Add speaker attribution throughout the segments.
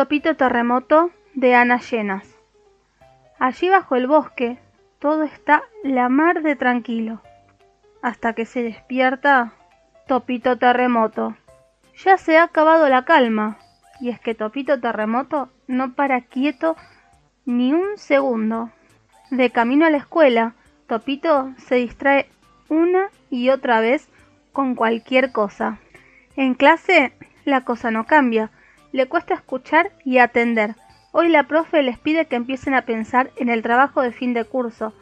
Speaker 1: Topito Terremoto de Ana Llenas. Allí bajo el bosque todo está la mar de tranquilo, hasta que se despierta Topito Terremoto. Ya se ha acabado la calma, y es que Topito Terremoto no para quieto ni un segundo. De camino a la escuela, Topito se distrae una y otra vez con cualquier cosa. En clase la cosa no cambia, le cuesta escuchar y atender. Hoy la profe les pide que empiecen a pensar en el trabajo de fin de curso,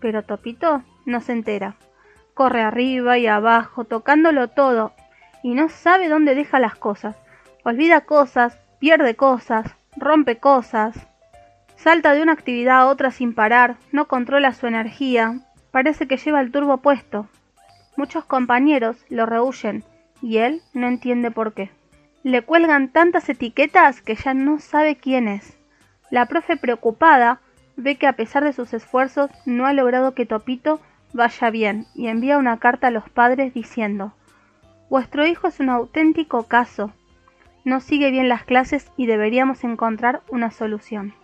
Speaker 1: pero Topito no se entera. Corre arriba y abajo, tocándolo todo, y no sabe dónde deja las cosas. Olvida cosas, pierde cosas, rompe cosas. Salta de una actividad a otra sin parar, no controla su energía, parece que lleva el turbo puesto. Muchos compañeros lo rehuyen y él no entiende por qué. Le cuelgan tantas etiquetas que ya no sabe quién es. La profe preocupada ve que a pesar de sus esfuerzos no ha logrado que Topito vaya bien y envía una carta a los padres diciendo Vuestro hijo es un auténtico caso. No sigue bien las clases y deberíamos encontrar una solución.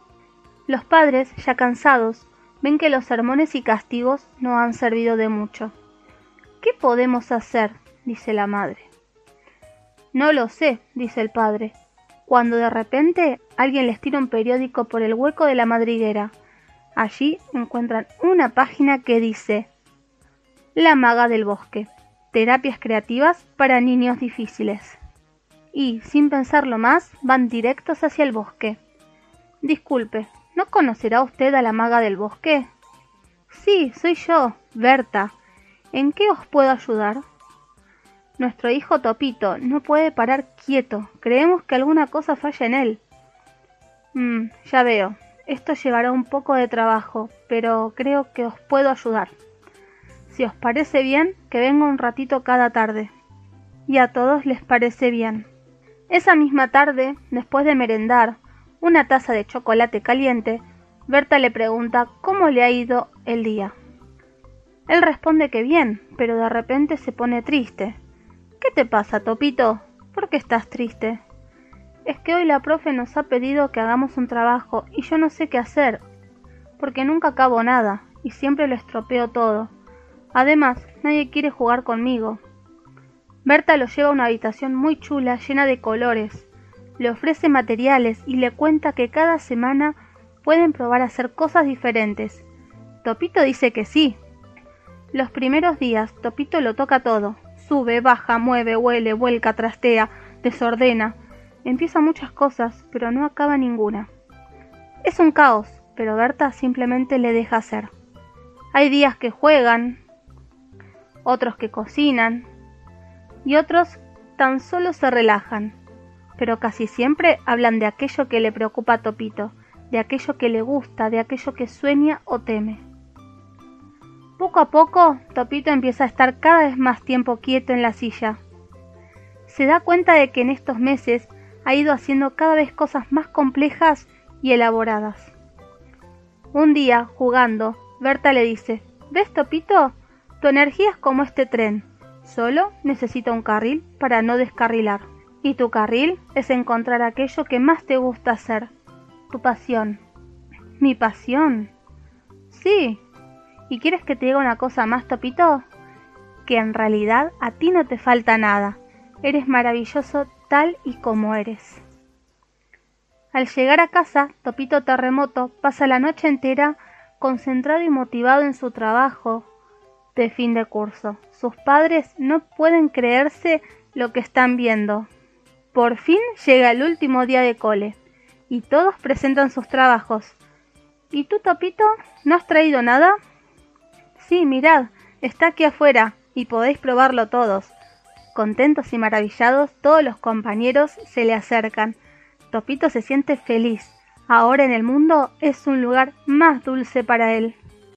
Speaker 1: Los padres, ya cansados, ven que los sermones y castigos no han servido de mucho. ¿Qué podemos hacer? dice la madre. No lo sé, dice el padre, cuando de repente alguien les tira un periódico por el hueco de la madriguera. Allí encuentran una página que dice La maga del bosque, terapias creativas para niños difíciles. Y, sin pensarlo más, van directos hacia el bosque. Disculpe, ¿no conocerá usted a la maga del bosque? Sí, soy yo, Berta. ¿En qué os puedo ayudar? Nuestro hijo Topito no puede parar quieto. Creemos que alguna cosa falla en él. Mm, ya veo. Esto llevará un poco de trabajo, pero creo que os puedo ayudar. Si os parece bien, que venga un ratito cada tarde. Y a todos les parece bien. Esa misma tarde, después de merendar una taza de chocolate caliente, Berta le pregunta cómo le ha ido el día. Él responde que bien, pero de repente se pone triste. ¿Qué te pasa, Topito? ¿Por qué estás triste? Es que hoy la profe nos ha pedido que hagamos un trabajo y yo no sé qué hacer, porque nunca acabo nada y siempre lo estropeo todo. Además, nadie quiere jugar conmigo. Berta lo lleva a una habitación muy chula, llena de colores. Le ofrece materiales y le cuenta que cada semana pueden probar a hacer cosas diferentes. Topito dice que sí. Los primeros días, Topito lo toca todo, Sube, baja, mueve, huele, vuelca, trastea, desordena. Empieza muchas cosas, pero no acaba ninguna. Es un caos, pero Berta simplemente le deja hacer. Hay días que juegan, otros que cocinan y otros tan solo se relajan, pero casi siempre hablan de aquello que le preocupa a Topito, de aquello que le gusta, de aquello que sueña o teme. Poco a poco, Topito empieza a estar cada vez más tiempo quieto en la silla. Se da cuenta de que en estos meses ha ido haciendo cada vez cosas más complejas y elaboradas. Un día, jugando, Berta le dice, ¿Ves, Topito? Tu energía es como este tren. Solo necesita un carril para no descarrilar. Y tu carril es encontrar aquello que más te gusta hacer. Tu pasión. ¿Mi pasión? Sí, ¿Y quieres que te diga una cosa más, Topito? Que en realidad a ti no te falta nada. Eres maravilloso tal y como eres. Al llegar a casa, Topito Terremoto pasa la noche entera concentrado y motivado en su trabajo de fin de curso. Sus padres no pueden creerse lo que están viendo. Por fin llega el último día de cole y todos presentan sus trabajos. ¿Y tú, Topito, no has traído nada? Sí, mirad, está aquí afuera, y podéis probarlo todos. Contentos y maravillados, todos los compañeros se le acercan. Topito se siente feliz. Ahora en el mundo es un lugar más dulce para él.